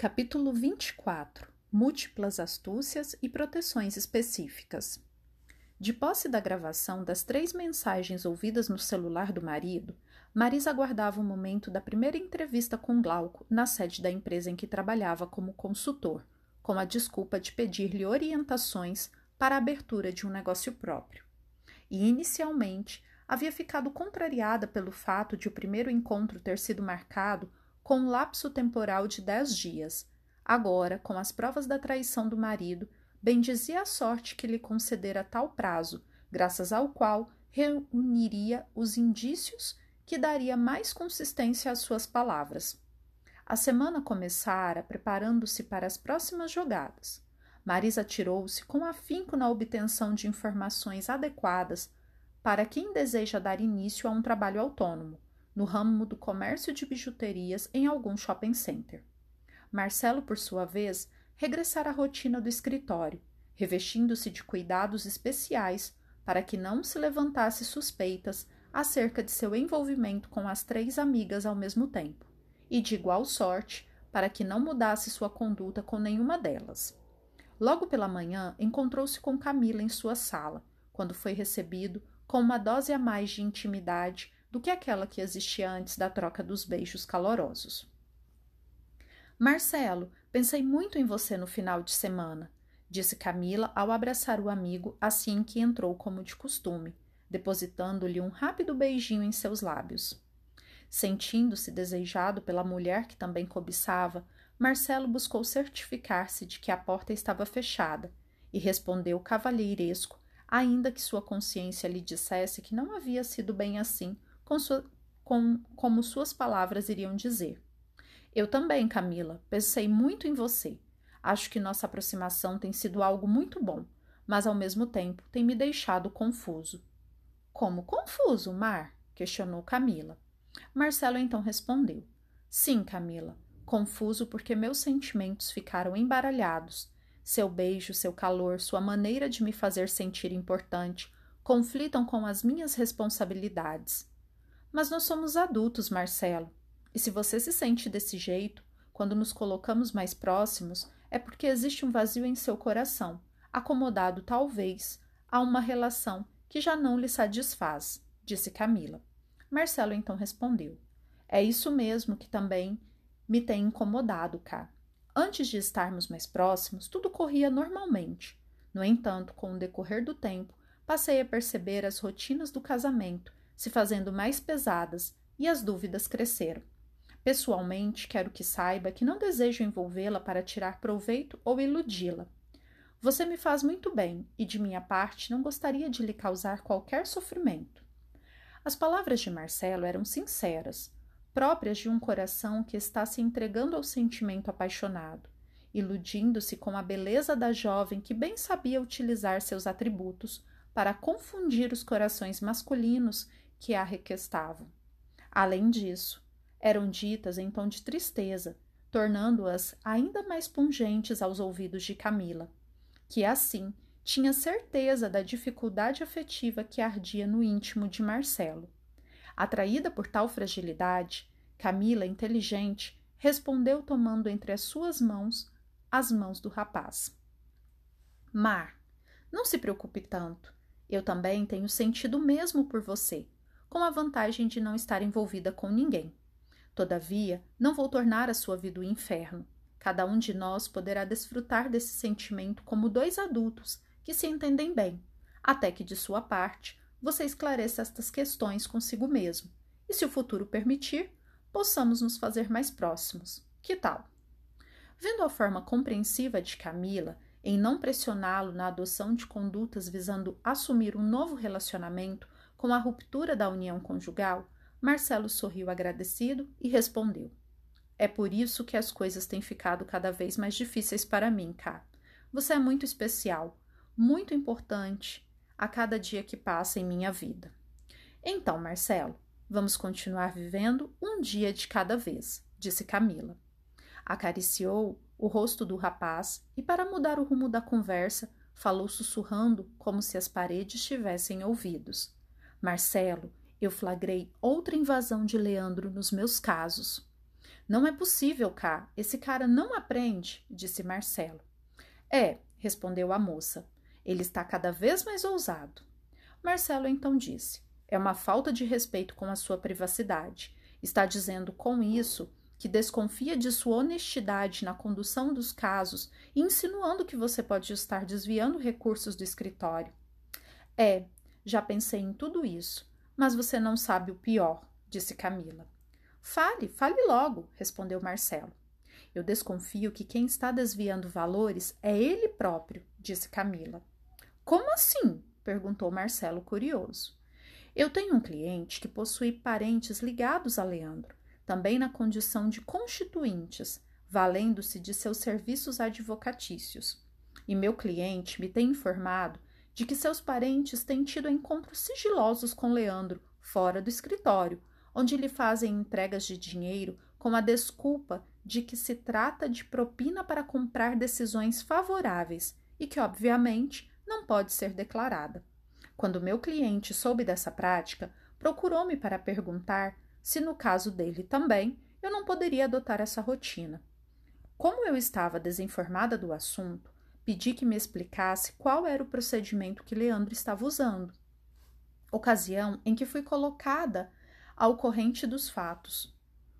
Capítulo 24 Múltiplas astúcias e proteções específicas. De posse da gravação das três mensagens ouvidas no celular do marido, Marisa aguardava o momento da primeira entrevista com Glauco na sede da empresa em que trabalhava como consultor, com a desculpa de pedir-lhe orientações para a abertura de um negócio próprio. E, inicialmente, havia ficado contrariada pelo fato de o primeiro encontro ter sido marcado com um lapso temporal de dez dias. Agora, com as provas da traição do marido, bendizia a sorte que lhe concedera tal prazo, graças ao qual reuniria os indícios que daria mais consistência às suas palavras. A semana começara preparando-se para as próximas jogadas. Marisa atirou-se com afinco na obtenção de informações adequadas para quem deseja dar início a um trabalho autônomo, no ramo do comércio de bijuterias em algum shopping center. Marcelo, por sua vez, regressara à rotina do escritório, revestindo-se de cuidados especiais para que não se levantasse suspeitas acerca de seu envolvimento com as três amigas ao mesmo tempo, e de igual sorte para que não mudasse sua conduta com nenhuma delas. Logo pela manhã, encontrou-se com Camila em sua sala, quando foi recebido com uma dose a mais de intimidade do que aquela que existia antes da troca dos beijos calorosos. Marcelo, pensei muito em você no final de semana, disse Camila ao abraçar o amigo assim que entrou como de costume, depositando-lhe um rápido beijinho em seus lábios. Sentindo-se desejado pela mulher que também cobiçava, Marcelo buscou certificar-se de que a porta estava fechada e respondeu cavalheiresco, ainda que sua consciência lhe dissesse que não havia sido bem assim com sua, com, como suas palavras iriam dizer. Eu também, Camila, pensei muito em você. Acho que nossa aproximação tem sido algo muito bom, mas ao mesmo tempo tem me deixado confuso. Como confuso, Mar? questionou Camila. Marcelo então respondeu: Sim, Camila, confuso porque meus sentimentos ficaram embaralhados. Seu beijo, seu calor, sua maneira de me fazer sentir importante conflitam com as minhas responsabilidades. Mas nós somos adultos, Marcelo. E se você se sente desse jeito, quando nos colocamos mais próximos, é porque existe um vazio em seu coração, acomodado talvez a uma relação que já não lhe satisfaz, disse Camila. Marcelo então respondeu: É isso mesmo que também me tem incomodado, cá. Antes de estarmos mais próximos, tudo corria normalmente. No entanto, com o decorrer do tempo, passei a perceber as rotinas do casamento se fazendo mais pesadas e as dúvidas cresceram. Pessoalmente, quero que saiba que não desejo envolvê-la para tirar proveito ou iludi-la. Você me faz muito bem e, de minha parte, não gostaria de lhe causar qualquer sofrimento. As palavras de Marcelo eram sinceras, próprias de um coração que está se entregando ao sentimento apaixonado, iludindo-se com a beleza da jovem que bem sabia utilizar seus atributos para confundir os corações masculinos que a requestavam. Além disso, eram ditas em tom de tristeza, tornando-as ainda mais pungentes aos ouvidos de Camila, que assim tinha certeza da dificuldade afetiva que ardia no íntimo de Marcelo. Atraída por tal fragilidade, Camila, inteligente, respondeu tomando entre as suas mãos as mãos do rapaz. Mar, não se preocupe tanto. Eu também tenho sentido mesmo por você com a vantagem de não estar envolvida com ninguém. Todavia, não vou tornar a sua vida um inferno. Cada um de nós poderá desfrutar desse sentimento como dois adultos que se entendem bem, até que, de sua parte, você esclareça estas questões consigo mesmo, e, se o futuro permitir, possamos nos fazer mais próximos. Que tal? Vendo a forma compreensiva de Camila em não pressioná-lo na adoção de condutas visando assumir um novo relacionamento com a ruptura da união conjugal, Marcelo sorriu agradecido e respondeu: É por isso que as coisas têm ficado cada vez mais difíceis para mim, Cá. Você é muito especial, muito importante a cada dia que passa em minha vida. Então, Marcelo, vamos continuar vivendo um dia de cada vez, disse Camila. Acariciou o rosto do rapaz e, para mudar o rumo da conversa, falou sussurrando como se as paredes tivessem ouvidos. Marcelo, eu flagrei outra invasão de Leandro nos meus casos. Não é possível, Cá. Esse cara não aprende, disse Marcelo. É, respondeu a moça. Ele está cada vez mais ousado. Marcelo então disse: É uma falta de respeito com a sua privacidade. Está dizendo com isso que desconfia de sua honestidade na condução dos casos insinuando que você pode estar desviando recursos do escritório. É, já pensei em tudo isso, mas você não sabe o pior, disse Camila. Fale, fale logo, respondeu Marcelo. Eu desconfio que quem está desviando valores é ele próprio, disse Camila. Como assim? perguntou Marcelo curioso. Eu tenho um cliente que possui parentes ligados a Leandro, também na condição de constituintes, valendo-se de seus serviços advocatícios. E meu cliente me tem informado de que seus parentes têm tido encontros sigilosos com Leandro fora do escritório, onde lhe fazem entregas de dinheiro com a desculpa de que se trata de propina para comprar decisões favoráveis e que, obviamente, não pode ser declarada. Quando meu cliente soube dessa prática, procurou-me para perguntar se, no caso dele também, eu não poderia adotar essa rotina. Como eu estava desinformada do assunto, pedi que me explicasse qual era o procedimento que Leandro estava usando. Ocasião em que fui colocada ao corrente dos fatos.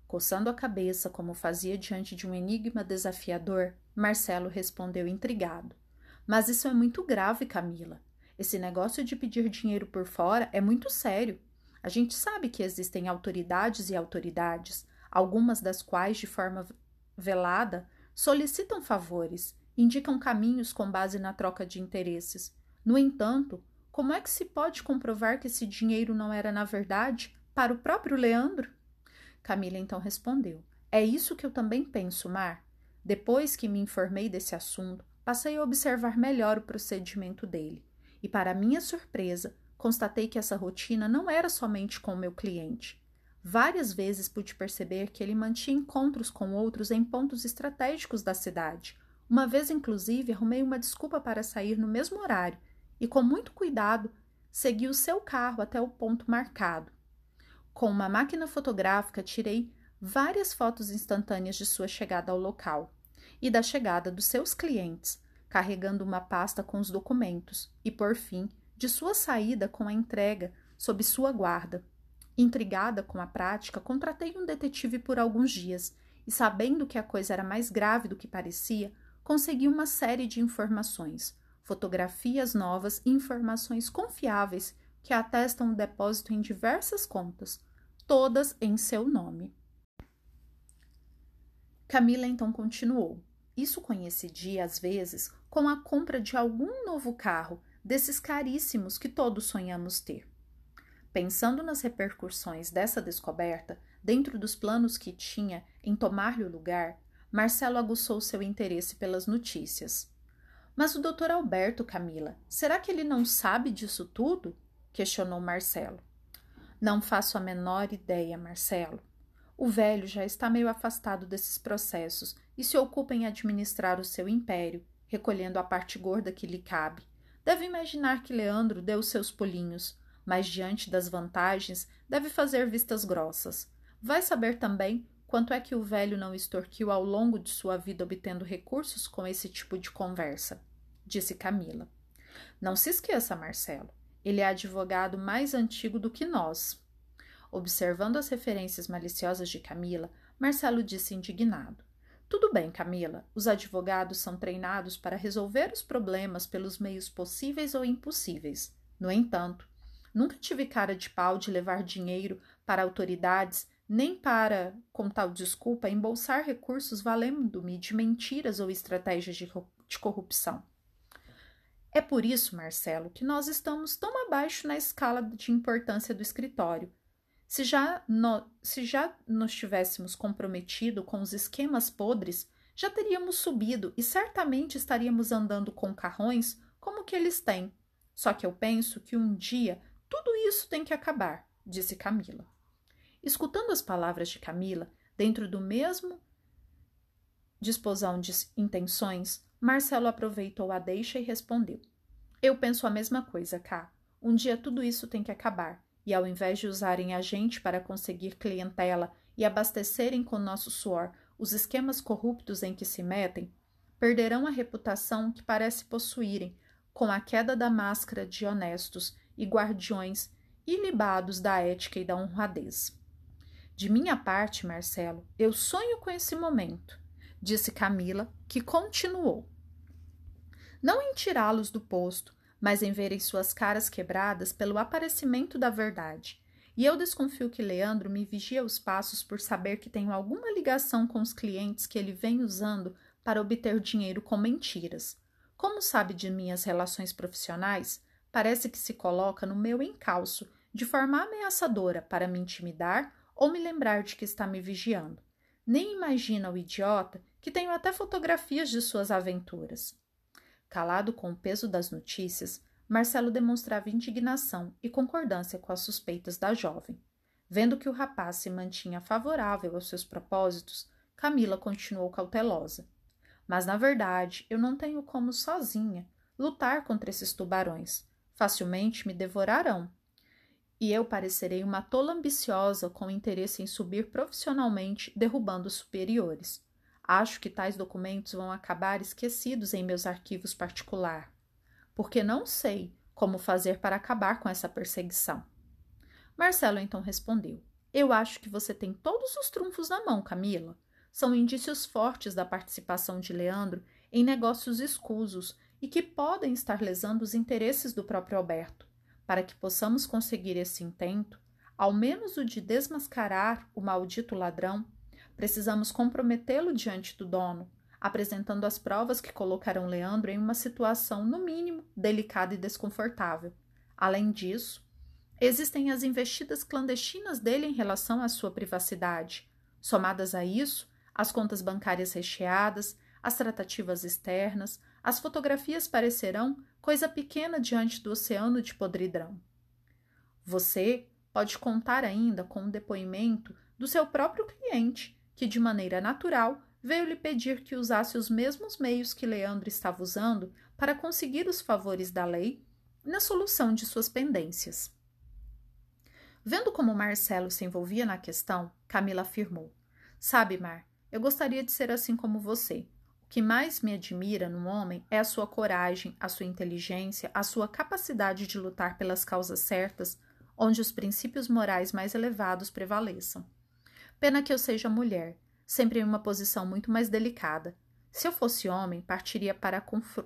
Coçando a cabeça, como fazia diante de um enigma desafiador, Marcelo respondeu intrigado. Mas isso é muito grave, Camila. Esse negócio de pedir dinheiro por fora é muito sério. A gente sabe que existem autoridades e autoridades, algumas das quais, de forma velada, solicitam favores, indicam caminhos com base na troca de interesses. No entanto, como é que se pode comprovar que esse dinheiro não era, na verdade, para o próprio Leandro? Camila então respondeu: É isso que eu também penso, Mar. Depois que me informei desse assunto, passei a observar melhor o procedimento dele. E, para minha surpresa, constatei que essa rotina não era somente com o meu cliente. Várias vezes pude perceber que ele mantinha encontros com outros em pontos estratégicos da cidade. Uma vez, inclusive, arrumei uma desculpa para sair no mesmo horário e, com muito cuidado, segui o seu carro até o ponto marcado. Com uma máquina fotográfica, tirei várias fotos instantâneas de sua chegada ao local e da chegada dos seus clientes, carregando uma pasta com os documentos, e, por fim, de sua saída com a entrega sob sua guarda. Intrigada com a prática, contratei um detetive por alguns dias e, sabendo que a coisa era mais grave do que parecia, consegui uma série de informações, fotografias novas e informações confiáveis que atestam o depósito em diversas contas, todas em seu nome. Camila então continuou. Isso coincidia, às vezes, com a compra de algum novo carro, desses caríssimos que todos sonhamos ter. Pensando nas repercussões dessa descoberta, dentro dos planos que tinha em tomar-lhe o lugar, Marcelo aguçou seu interesse pelas notícias. Mas o doutor Alberto, Camila, será que ele não sabe disso tudo? questionou Marcelo. Não faço a menor ideia, Marcelo. O velho já está meio afastado desses processos e se ocupa em administrar o seu império, recolhendo a parte gorda que lhe cabe. Deve imaginar que Leandro deu seus pulinhos, mas diante das vantagens deve fazer vistas grossas. Vai saber também quanto é que o velho não extorquiu ao longo de sua vida obtendo recursos com esse tipo de conversa, disse Camila. Não se esqueça, Marcelo. Ele é advogado mais antigo do que nós. Observando as referências maliciosas de Camila, Marcelo disse indignado: Tudo bem, Camila, os advogados são treinados para resolver os problemas pelos meios possíveis ou impossíveis. No entanto, nunca tive cara de pau de levar dinheiro para autoridades, nem para, com tal desculpa, embolsar recursos valendo-me de mentiras ou estratégias de, corrupção. É por isso, Marcelo, que nós estamos tão abaixo na escala de importância do escritório. Se já, no, se já nos tivéssemos comprometido com os esquemas podres, já teríamos subido e certamente estaríamos andando com carrões como que eles têm. Só que eu penso que um dia tudo isso tem que acabar, disse Camila. Escutando as palavras de Camila, dentro do mesmo disposão de intenções, Marcelo aproveitou a deixa e respondeu: Eu penso a mesma coisa, Cá. Um dia tudo isso tem que acabar, e ao invés de usarem a gente para conseguir clientela e abastecerem com nosso suor os esquemas corruptos em que se metem, perderão a reputação que parece possuírem com a queda da máscara de honestos e guardiões ilibados da ética e da honradez. De minha parte, Marcelo, eu sonho com esse momento, disse Camila, que continuou. Não em tirá-los do posto, mas em verem suas caras quebradas pelo aparecimento da verdade. E eu desconfio que Leandro me vigia os passos por saber que tenho alguma ligação com os clientes que ele vem usando para obter dinheiro com mentiras. Como sabe de minhas relações profissionais, parece que se coloca no meu encalço de forma ameaçadora para me intimidar ou me lembrar de que está me vigiando. Nem imagina o idiota que tenho até fotografias de suas aventuras. Calado com o peso das notícias, Marcelo demonstrava indignação e concordância com as suspeitas da jovem. Vendo que o rapaz se mantinha favorável aos seus propósitos, Camila continuou cautelosa. Mas, na verdade, eu não tenho como sozinha lutar contra esses tubarões. Facilmente me devorarão. E eu parecerei uma tola ambiciosa com interesse em subir profissionalmente, derrubando superiores. Acho que tais documentos vão acabar esquecidos em meus arquivos particular, porque não sei como fazer para acabar com essa perseguição. Marcelo então respondeu: Eu acho que você tem todos os trunfos na mão, Camila são indícios fortes da participação de Leandro em negócios escusos e que podem estar lesando os interesses do próprio Alberto. Para que possamos conseguir esse intento, ao menos o de desmascarar o maldito ladrão, precisamos comprometê-lo diante do dono, apresentando as provas que colocarão Leandro em uma situação, no mínimo, delicada e desconfortável. Além disso, existem as investidas clandestinas dele em relação à sua privacidade. Somadas a isso, as contas bancárias recheadas, as tratativas externas, as fotografias parecerão coisa pequena diante do oceano de podridão. Você pode contar ainda com o depoimento do seu próprio cliente, que de maneira natural veio lhe pedir que usasse os mesmos meios que Leandro estava usando para conseguir os favores da lei na solução de suas pendências. Vendo como Marcelo se envolvia na questão, Camila afirmou: Sabe, Mar, eu gostaria de ser assim como você. Que mais me admira no homem é a sua coragem, a sua inteligência, a sua capacidade de lutar pelas causas certas, onde os princípios morais mais elevados prevaleçam. Pena que eu seja mulher, sempre em uma posição muito mais delicada. Se eu fosse homem, partiria para,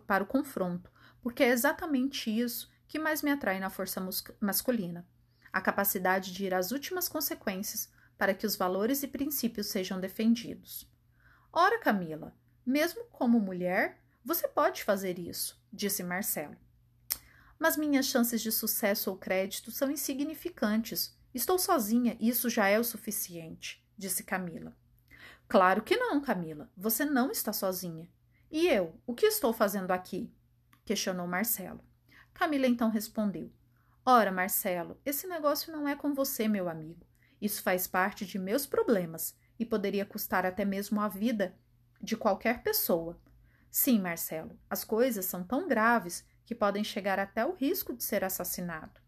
para o confronto, porque é exatamente isso que mais me atrai na força masculina a capacidade de ir às últimas consequências para que os valores e princípios sejam defendidos. Ora, Camila, mesmo como mulher, você pode fazer isso, disse Marcelo. Mas minhas chances de sucesso ou crédito são insignificantes. Estou sozinha e isso já é o suficiente, disse Camila. Claro que não, Camila. Você não está sozinha. E eu, o que estou fazendo aqui? questionou Marcelo. Camila então respondeu: Ora, Marcelo, esse negócio não é com você, meu amigo. Isso faz parte de meus problemas e poderia custar até mesmo a vida de qualquer pessoa. Sim, Marcelo, as coisas são tão graves que podem chegar até o risco de ser assassinado.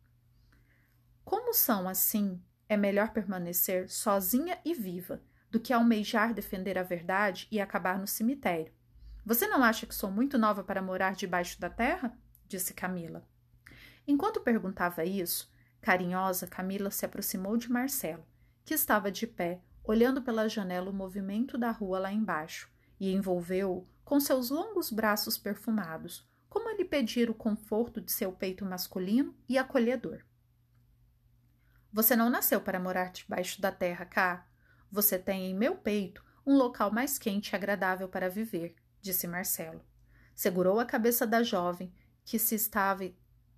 Como são assim, é melhor permanecer sozinha e viva do que almejar defender a verdade e acabar no cemitério. Você não acha que sou muito nova para morar debaixo da terra? disse Camila. Enquanto perguntava isso, Carinhosa, Camila se aproximou de Marcelo, que estava de pé, olhando pela janela o movimento da rua lá embaixo, e envolveu-o com seus longos braços perfumados, como a lhe pedir o conforto de seu peito masculino e acolhedor. Você não nasceu para morar debaixo da terra, cá. Você tem em meu peito um local mais quente e agradável para viver, disse Marcelo. Segurou a cabeça da jovem, que se estava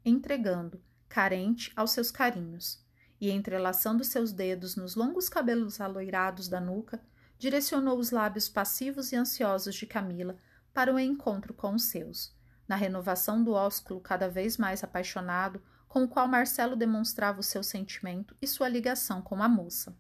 entregando, carente aos seus carinhos, e entrelaçando seus dedos nos longos cabelos aloirados da nuca, direcionou os lábios passivos e ansiosos de Camila para o encontro com os seus, na renovação do ósculo cada vez mais apaixonado com o qual Marcelo demonstrava o seu sentimento e sua ligação com a moça.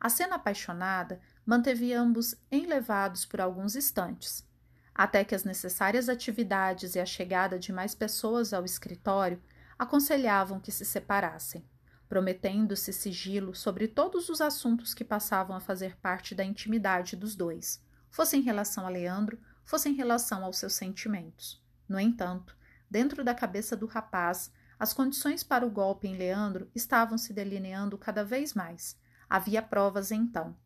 A cena apaixonada manteve ambos enlevados por alguns instantes, até que as necessárias atividades e a chegada de mais pessoas ao escritório aconselhavam que se separassem. Prometendo-se sigilo sobre todos os assuntos que passavam a fazer parte da intimidade dos dois, fosse em relação a Leandro, fosse em relação aos seus sentimentos. No entanto, dentro da cabeça do rapaz, as condições para o golpe em Leandro estavam se delineando cada vez mais. Havia provas então.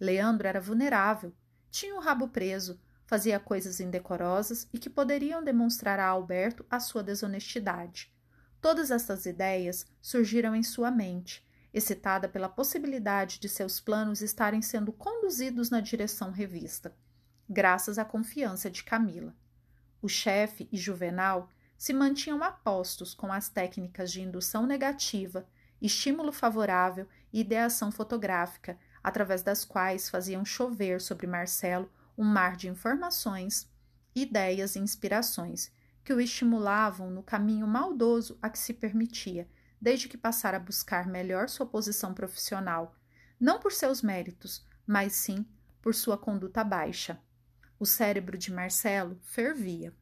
Leandro era vulnerável, tinha o rabo preso, fazia coisas indecorosas e que poderiam demonstrar a Alberto a sua desonestidade. Todas estas ideias surgiram em sua mente, excitada pela possibilidade de seus planos estarem sendo conduzidos na direção revista, graças à confiança de Camila. O chefe e Juvenal se mantinham apostos com as técnicas de indução negativa, estímulo favorável e ideação fotográfica, através das quais faziam chover sobre Marcelo um mar de informações, ideias e inspirações que o estimulavam no caminho maldoso a que se permitia, desde que passara a buscar melhor sua posição profissional, não por seus méritos, mas sim por sua conduta baixa. O cérebro de Marcelo fervia.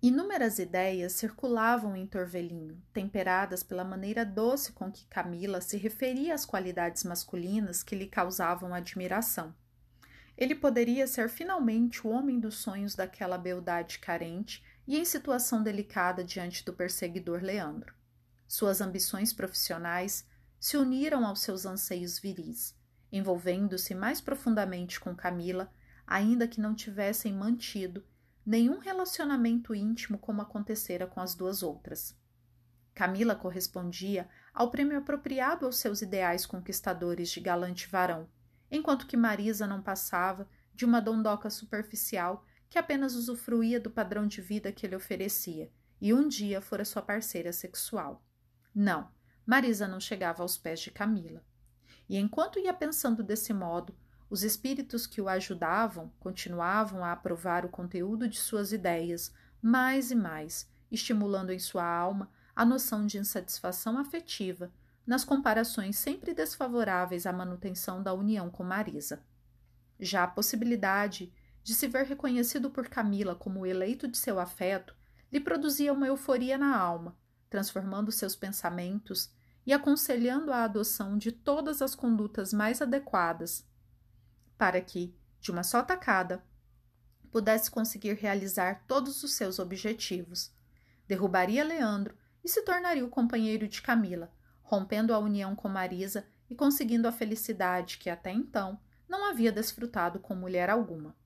Inúmeras ideias circulavam em Torvelinho, temperadas pela maneira doce com que Camila se referia às qualidades masculinas que lhe causavam admiração. Ele poderia ser finalmente o homem dos sonhos daquela beldade carente e em situação delicada diante do perseguidor Leandro. Suas ambições profissionais se uniram aos seus anseios viris, envolvendo-se mais profundamente com Camila, ainda que não tivessem mantido nenhum relacionamento íntimo como acontecera com as duas outras. Camila correspondia ao prêmio apropriado aos seus ideais conquistadores de galante varão, enquanto que Marisa não passava de uma dondoca superficial que apenas usufruía do padrão de vida que ele oferecia e um dia fora sua parceira sexual. Não, Marisa não chegava aos pés de Camila. E enquanto ia pensando desse modo, os espíritos que o ajudavam continuavam a aprovar o conteúdo de suas ideias mais e mais, estimulando em sua alma a noção de insatisfação afetiva nas comparações sempre desfavoráveis à manutenção da união com Marisa. Já a possibilidade de se ver reconhecido por Camila como o eleito de seu afeto lhe produzia uma euforia na alma, transformando seus pensamentos e aconselhando a adoção de todas as condutas mais adequadas para que, de uma só tacada, pudesse conseguir realizar todos os seus objetivos. Derrubaria Leandro e se tornaria o companheiro de Camila, rompendo a união com Marisa e conseguindo a felicidade que até então não havia desfrutado com mulher alguma.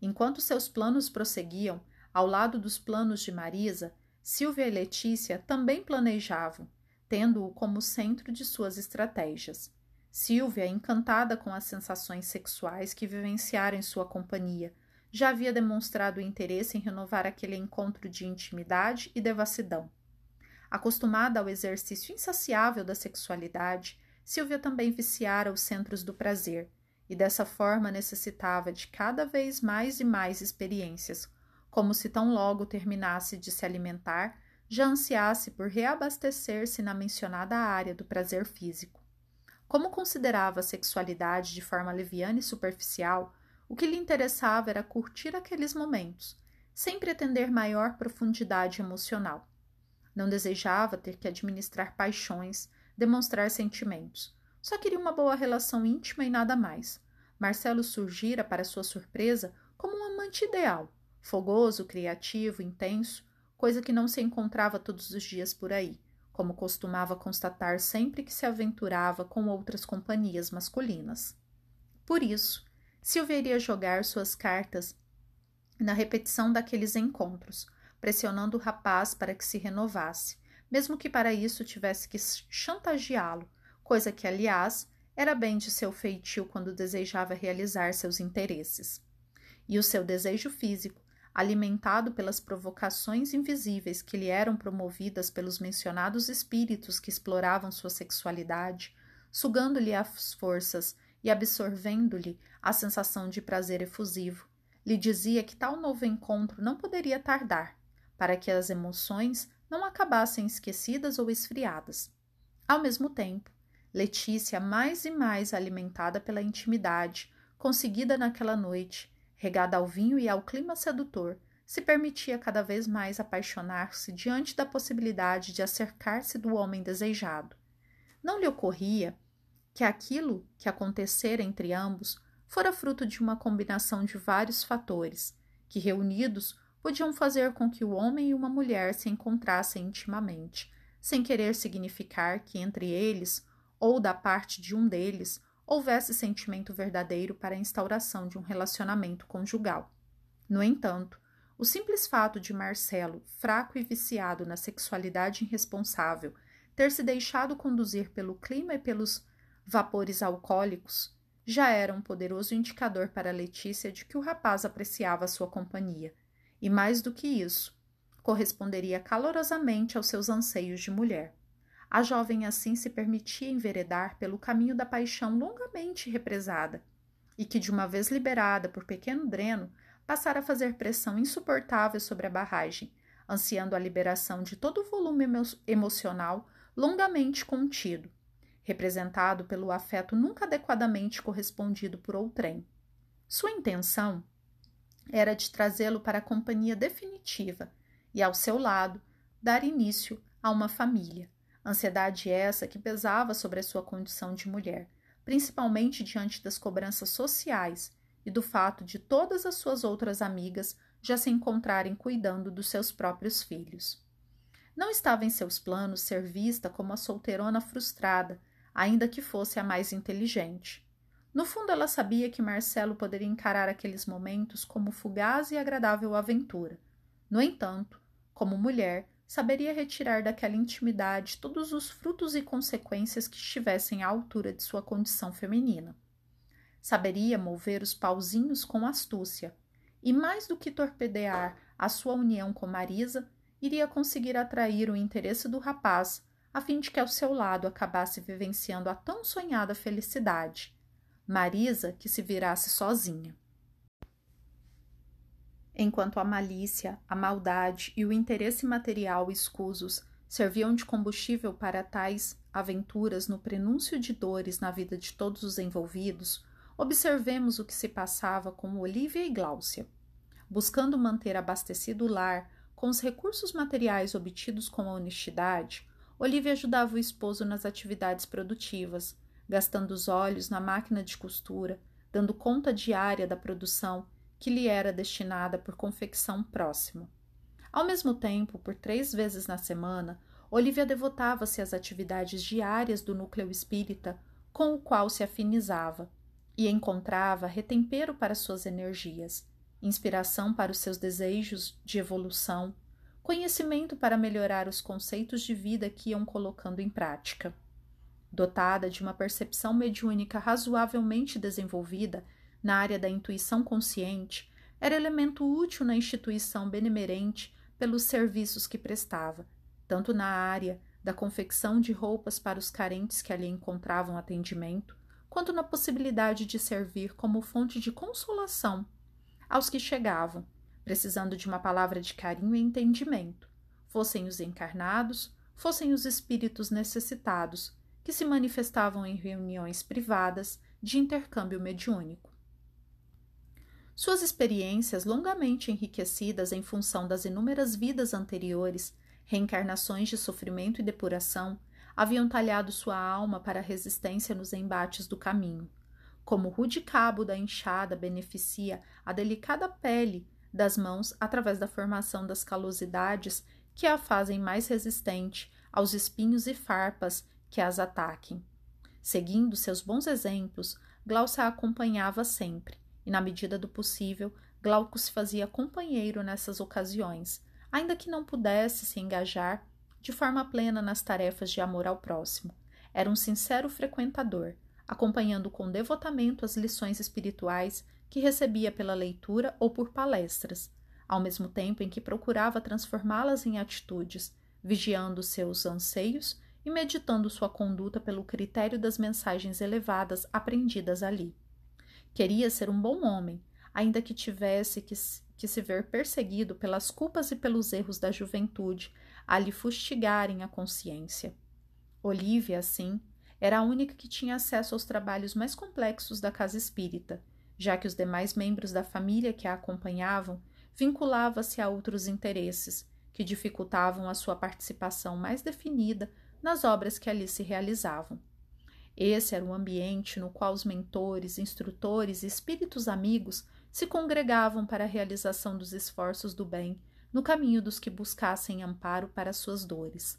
Enquanto seus planos prosseguiam, ao lado dos planos de Marisa, Silvia e Letícia também planejavam, tendo-o como centro de suas estratégias. Silvia, encantada com as sensações sexuais que vivenciara em sua companhia, já havia demonstrado interesse em renovar aquele encontro de intimidade e devassidão. Acostumada ao exercício insaciável da sexualidade, Silvia também viciara os centros do prazer e dessa forma necessitava de cada vez mais e mais experiências, como se tão logo terminasse de se alimentar, já ansiasse por reabastecer-se na mencionada área do prazer físico. Como considerava a sexualidade de forma leviana e superficial, o que lhe interessava era curtir aqueles momentos, sem pretender maior profundidade emocional. Não desejava ter que administrar paixões, demonstrar sentimentos. Só queria uma boa relação íntima e nada mais. Marcelo surgira, para sua surpresa, como um amante ideal, fogoso, criativo, intenso, coisa que não se encontrava todos os dias por aí, como costumava constatar sempre que se aventurava com outras companhias masculinas. Por isso, Silvia iria jogar suas cartas na repetição daqueles encontros, pressionando o rapaz para que se renovasse, mesmo que para isso tivesse que chantageá-lo, coisa que, aliás, era bem de seu feitio quando desejava realizar seus interesses. E o seu desejo físico, alimentado pelas provocações invisíveis que lhe eram promovidas pelos mencionados espíritos que exploravam sua sexualidade, sugando-lhe as forças e absorvendo-lhe a sensação de prazer efusivo, lhe dizia que tal novo encontro não poderia tardar, para que as emoções não acabassem esquecidas ou esfriadas. Ao mesmo tempo, Letícia, mais e mais alimentada pela intimidade conseguida naquela noite, regada ao vinho e ao clima sedutor, se permitia cada vez mais apaixonar-se diante da possibilidade de acercar-se do homem desejado. Não lhe ocorria que aquilo que acontecera entre ambos fora fruto de uma combinação de vários fatores, que reunidos podiam fazer com que o homem e uma mulher se encontrassem intimamente, sem querer significar que entre eles, ou da parte de um deles, houvesse sentimento verdadeiro para a instauração de um relacionamento conjugal. No entanto, o simples fato de Marcelo, fraco e viciado na sexualidade irresponsável, ter se deixado conduzir pelo clima e pelos vapores alcoólicos, já era um poderoso indicador para Letícia de que o rapaz apreciava sua companhia, e mais do que isso, corresponderia calorosamente aos seus anseios de mulher. A jovem assim se permitia enveredar pelo caminho da paixão longamente represada, e que, de uma vez liberada por pequeno dreno, passara a fazer pressão insuportável sobre a barragem, ansiando a liberação de todo o volume emo emocional longamente contido, representado pelo afeto nunca adequadamente correspondido por outrem. Sua intenção era de trazê-lo para a companhia definitiva e, ao seu lado, dar início a uma família. Ansiedade essa que pesava sobre a sua condição de mulher, principalmente diante das cobranças sociais e do fato de todas as suas outras amigas já se encontrarem cuidando dos seus próprios filhos. Não estava em seus planos ser vista como a solteirona frustrada, ainda que fosse a mais inteligente. No fundo, ela sabia que Marcelo poderia encarar aqueles momentos como fugaz e agradável aventura. No entanto, como mulher, saberia retirar daquela intimidade todos os frutos e consequências que estivessem à altura de sua condição feminina. Saberia mover os pauzinhos com astúcia, e mais do que torpedear a sua união com Marisa, iria conseguir atrair o interesse do rapaz, a fim de que ao seu lado acabasse vivenciando a tão sonhada felicidade. Marisa que se virasse sozinha. Enquanto a malícia, a maldade e o interesse material escusos serviam de combustível para tais aventuras no prenúncio de dores na vida de todos os envolvidos, observemos o que se passava com Olivia e Gláucia. Buscando manter abastecido o lar com os recursos materiais obtidos com a honestidade, Olivia ajudava o esposo nas atividades produtivas, gastando os olhos na máquina de costura, dando conta diária da produção que lhe era destinada por confecção próxima. Ao mesmo tempo, por três vezes na semana, Olivia devotava-se às atividades diárias do núcleo espírita com o qual se afinizava, e encontrava retempero para suas energias, inspiração para os seus desejos de evolução, conhecimento para melhorar os conceitos de vida que iam colocando em prática. Dotada de uma percepção mediúnica razoavelmente desenvolvida na área da intuição consciente, era elemento útil na instituição benemerente pelos serviços que prestava, tanto na área da confecção de roupas para os carentes que ali encontravam atendimento, quanto na possibilidade de servir como fonte de consolação aos que chegavam, precisando de uma palavra de carinho e entendimento, fossem os encarnados, fossem os espíritos necessitados, que se manifestavam em reuniões privadas de intercâmbio mediúnico. Suas experiências, longamente enriquecidas em função das inúmeras vidas anteriores, reencarnações de sofrimento e depuração, haviam talhado sua alma para a resistência nos embates do caminho. Como o rude cabo da enxada beneficia a delicada pele das mãos através da formação das calosidades que a fazem mais resistente aos espinhos e farpas que as ataquem. Seguindo seus bons exemplos, Glaucia a acompanhava sempre, e na medida do possível, Glauco se fazia companheiro nessas ocasiões, ainda que não pudesse se engajar de forma plena nas tarefas de amor ao próximo. Era um sincero frequentador, acompanhando com devotamento as lições espirituais que recebia pela leitura ou por palestras, ao mesmo tempo em que procurava transformá-las em atitudes, vigiando seus anseios e meditando sua conduta pelo critério das mensagens elevadas aprendidas ali. Queria ser um bom homem, ainda que tivesse que, que se ver perseguido pelas culpas e pelos erros da juventude, a lhe fustigarem a consciência. Olivia, assim, era a única que tinha acesso aos trabalhos mais complexos da casa espírita, já que os demais membros da família que a acompanhavam vinculava-se a outros interesses, que dificultavam a sua participação mais definida nas obras que ali se realizavam. Esse era o ambiente no qual os mentores, instrutores e espíritos amigos se congregavam para a realização dos esforços do bem no caminho dos que buscassem amparo para suas dores.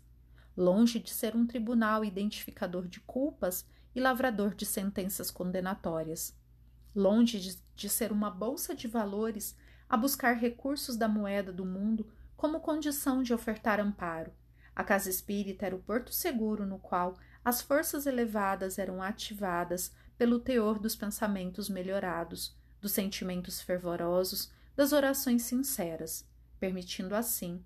Longe de ser um tribunal identificador de culpas e lavrador de sentenças condenatórias. Longe de, de ser uma bolsa de valores a buscar recursos da moeda do mundo como condição de ofertar amparo. A casa espírita era o porto seguro no qual as forças elevadas eram ativadas pelo teor dos pensamentos melhorados, dos sentimentos fervorosos, das orações sinceras, permitindo assim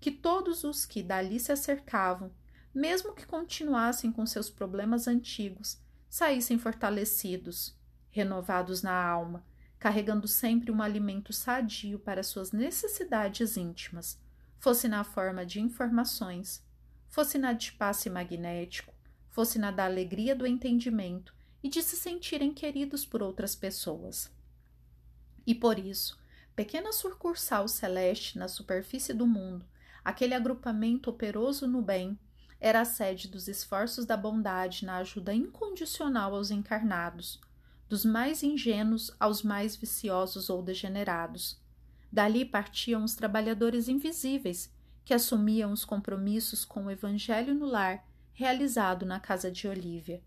que todos os que dali se acercavam, mesmo que continuassem com seus problemas antigos, saíssem fortalecidos, renovados na alma, carregando sempre um alimento sadio para suas necessidades íntimas, fosse na forma de informações, fosse na de passe magnético, fosse na da alegria do entendimento e de se sentirem queridos por outras pessoas. E por isso, pequena sucursal celeste na superfície do mundo, aquele agrupamento operoso no bem, era a sede dos esforços da bondade na ajuda incondicional aos encarnados, dos mais ingênuos aos mais viciosos ou degenerados. Dali partiam os trabalhadores invisíveis, que assumiam os compromissos com o Evangelho no lar, realizado na casa de Olívia,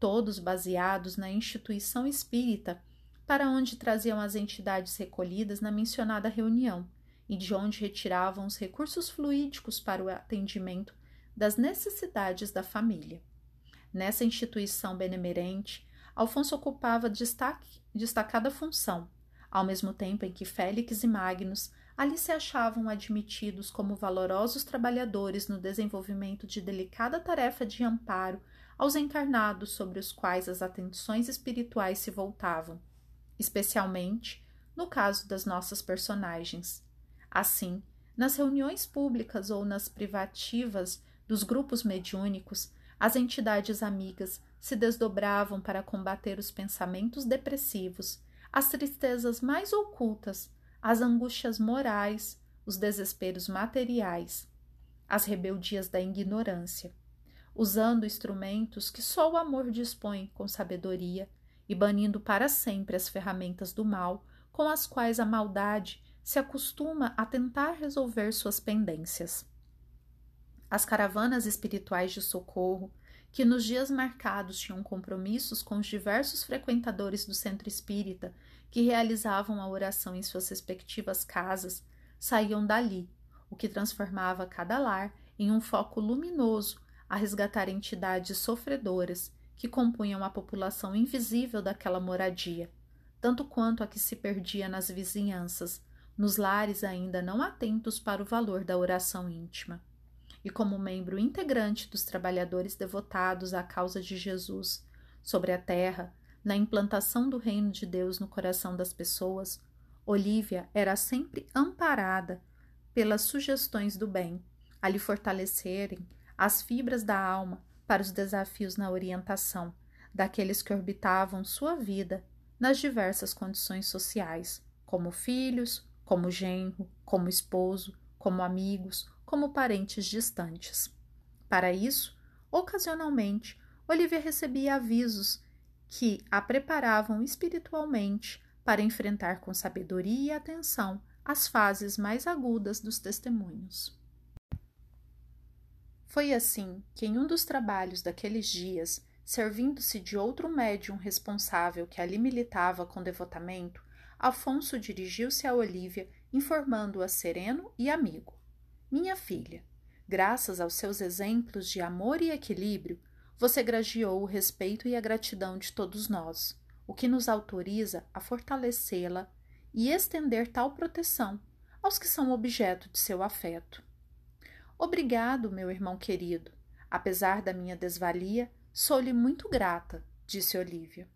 todos baseados na instituição espírita para onde traziam as entidades recolhidas na mencionada reunião e de onde retiravam os recursos fluídicos para o atendimento das necessidades da família. Nessa instituição benemerente, Alfonso ocupava destaque, destacada função, ao mesmo tempo em que Félix e Magnus ali se achavam admitidos como valorosos trabalhadores no desenvolvimento de delicada tarefa de amparo aos encarnados sobre os quais as atenções espirituais se voltavam especialmente no caso das nossas personagens. Assim, nas reuniões públicas ou nas privativas dos grupos mediúnicos, as entidades amigas se desdobravam para combater os pensamentos depressivos, as tristezas mais ocultas, as angústias morais, os desesperos materiais, as rebeldias da ignorância, usando instrumentos que só o amor dispõe com sabedoria e banindo para sempre as ferramentas do mal com as quais a maldade se acostuma a tentar resolver suas pendências. As caravanas espirituais de socorro, que nos dias marcados tinham compromissos com os diversos frequentadores do centro espírita que realizavam a oração em suas respectivas casas, saíam dali, o que transformava cada lar em um foco luminoso a resgatar entidades sofredoras que compunham a população invisível daquela moradia, tanto quanto a que se perdia nas vizinhanças, nos lares ainda não atentos para o valor da oração íntima. E como membro integrante dos trabalhadores devotados à causa de Jesus sobre a terra, na implantação do reino de Deus no coração das pessoas, Olívia era sempre amparada pelas sugestões do bem, a lhe fortalecerem as fibras da alma para os desafios na orientação daqueles que orbitavam sua vida nas diversas condições sociais, como filhos, como genro, como esposo, como amigos, como parentes distantes. Para isso, ocasionalmente, Olivia recebia avisos que a preparavam espiritualmente para enfrentar com sabedoria e atenção as fases mais agudas dos testemunhos. Foi assim que, em um dos trabalhos daqueles dias, servindo-se de outro médium responsável que ali militava com devotamento, Afonso dirigiu-se a Olívia, informando-a sereno e amigo. Minha filha, graças aos seus exemplos de amor e equilíbrio, você gragiou o respeito e a gratidão de todos nós, o que nos autoriza a fortalecê-la e estender tal proteção aos que são objeto de seu afeto. Obrigado, meu irmão querido. Apesar da minha desvalia, sou-lhe muito grata, disse Olívia.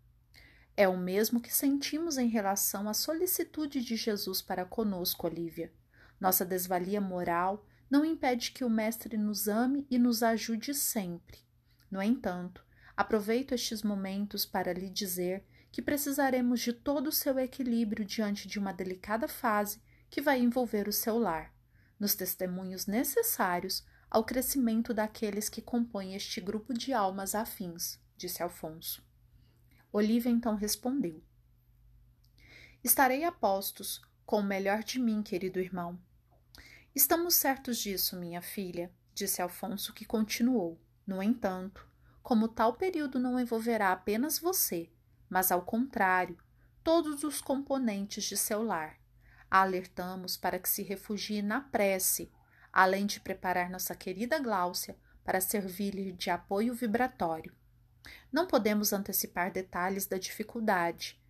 É o mesmo que sentimos em relação à solicitude de Jesus para conosco, Olívia. Nossa desvalia moral não impede que o Mestre nos ame e nos ajude sempre. No entanto, aproveito estes momentos para lhe dizer que precisaremos de todo o seu equilíbrio diante de uma delicada fase que vai envolver o seu lar, nos testemunhos necessários ao crescimento daqueles que compõem este grupo de almas afins, disse Alfonso. Olivia então respondeu: Estarei a postos com o melhor de mim, querido irmão. Estamos certos disso, minha filha, disse Alfonso, que continuou. No entanto, como tal período não envolverá apenas você, mas ao contrário, todos os componentes de seu lar, alertamos para que se refugie na prece, além de preparar nossa querida Gláucia para servir-lhe de apoio vibratório. Não podemos antecipar detalhes da dificuldade,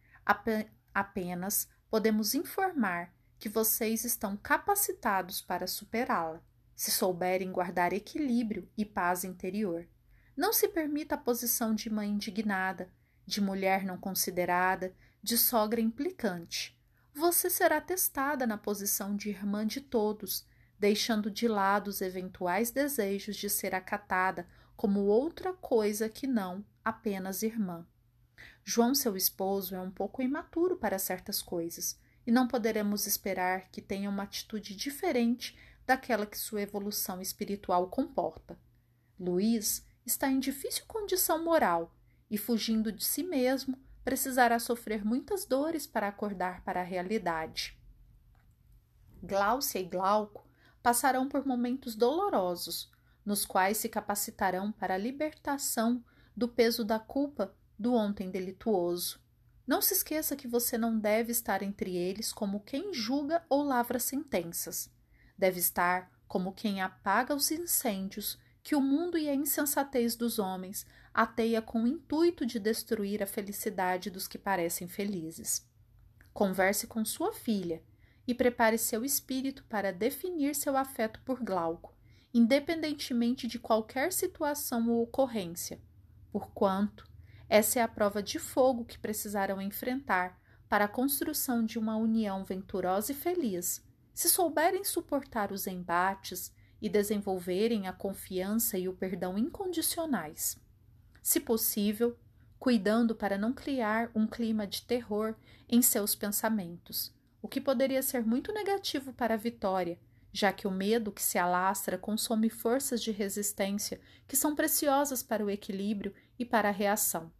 apenas podemos informar que vocês estão capacitados para superá-la, se souberem guardar equilíbrio e paz interior. Não se permita a posição de mãe indignada, de mulher não considerada, de sogra implicante. Você será testada na posição de irmã de todos, deixando de lado os eventuais desejos de ser acatada como outra coisa que não apenas irmã. João, seu esposo, é um pouco imaturo para certas coisas, e não poderemos esperar que tenha uma atitude diferente daquela que sua evolução espiritual comporta. Luiz está em difícil condição moral e, fugindo de si mesmo, precisará sofrer muitas dores para acordar para a realidade. Gláucia e Glauco passarão por momentos dolorosos, nos quais se capacitarão para a libertação do peso da culpa do ontem delituoso. Não se esqueça que você não deve estar entre eles como quem julga ou lavra sentenças. Deve estar como quem apaga os incêndios que o mundo e a insensatez dos homens ateia com o intuito de destruir a felicidade dos que parecem felizes. Converse com sua filha e prepare seu espírito para definir seu afeto por Glauco, independentemente de qualquer situação ou ocorrência, porquanto essa é a prova de fogo que precisarão enfrentar para a construção de uma união venturosa e feliz. Se souberem suportar os embates e desenvolverem a confiança e o perdão incondicionais. Se possível, cuidando para não criar um clima de terror em seus pensamentos, o que poderia ser muito negativo para a vitória, já que o medo que se alastra consome forças de resistência que são preciosas para o equilíbrio e para a reação.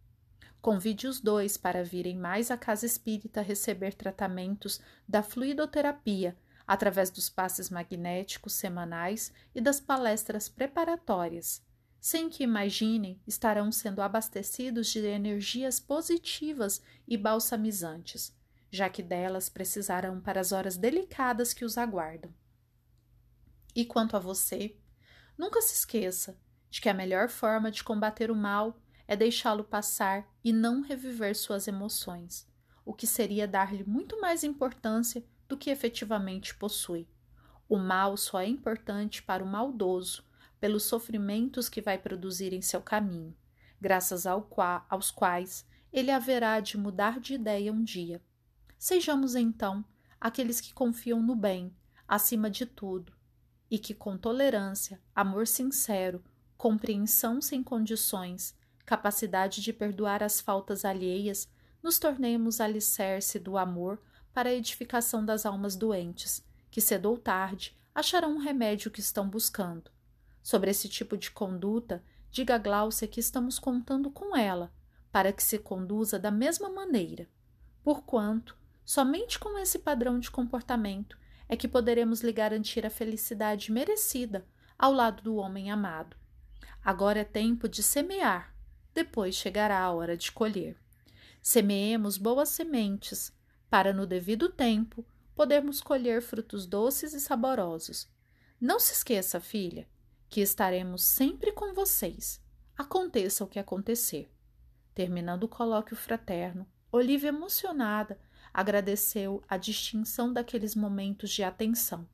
Convide os dois para virem mais à casa espírita receber tratamentos da fluidoterapia através dos passes magnéticos semanais e das palestras preparatórias. Sem que imaginem, estarão sendo abastecidos de energias positivas e balsamizantes, já que delas precisarão para as horas delicadas que os aguardam. E quanto a você, nunca se esqueça de que a melhor forma de combater o mal é deixá-lo passar e não reviver suas emoções, o que seria dar-lhe muito mais importância do que efetivamente possui. O mal só é importante para o maldoso, pelos sofrimentos que vai produzir em seu caminho, graças ao qua, aos quais ele haverá de mudar de ideia um dia. Sejamos, então, aqueles que confiam no bem, acima de tudo, e que, com tolerância, amor sincero, compreensão sem condições, capacidade de perdoar as faltas alheias, nos tornemos alicerce do amor para a edificação das almas doentes, que cedo ou tarde acharão um remédio que estão buscando. Sobre esse tipo de conduta, diga a que estamos contando com ela, para que se conduza da mesma maneira. Porquanto, somente com esse padrão de comportamento é que poderemos lhe garantir a felicidade merecida ao lado do homem amado. Agora é tempo de semear, depois chegará a hora de colher. Semeemos boas sementes, para no devido tempo podermos colher frutos doces e saborosos. Não se esqueça, filha, que estaremos sempre com vocês, aconteça o que acontecer. Terminando o colóquio fraterno, Olivia, emocionada, agradeceu a distinção daqueles momentos de atenção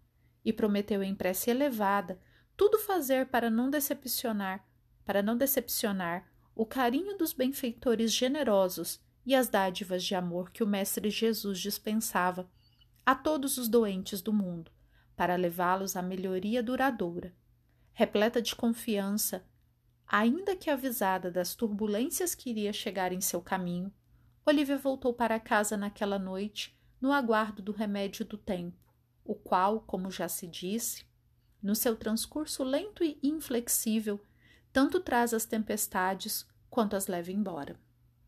e prometeu em prece elevada tudo fazer para não decepcionar, para não decepcionar o carinho dos benfeitores generosos e as dádivas de amor que o Mestre Jesus dispensava a todos os doentes do mundo, para levá-los à melhoria duradoura. Repleta de confiança, ainda que avisada das turbulências que iria chegar em seu caminho, Olivia voltou para casa naquela noite, no aguardo do remédio do tempo, o qual, como já se disse, no seu transcurso lento e inflexível, tanto traz as tempestades quanto as leva embora.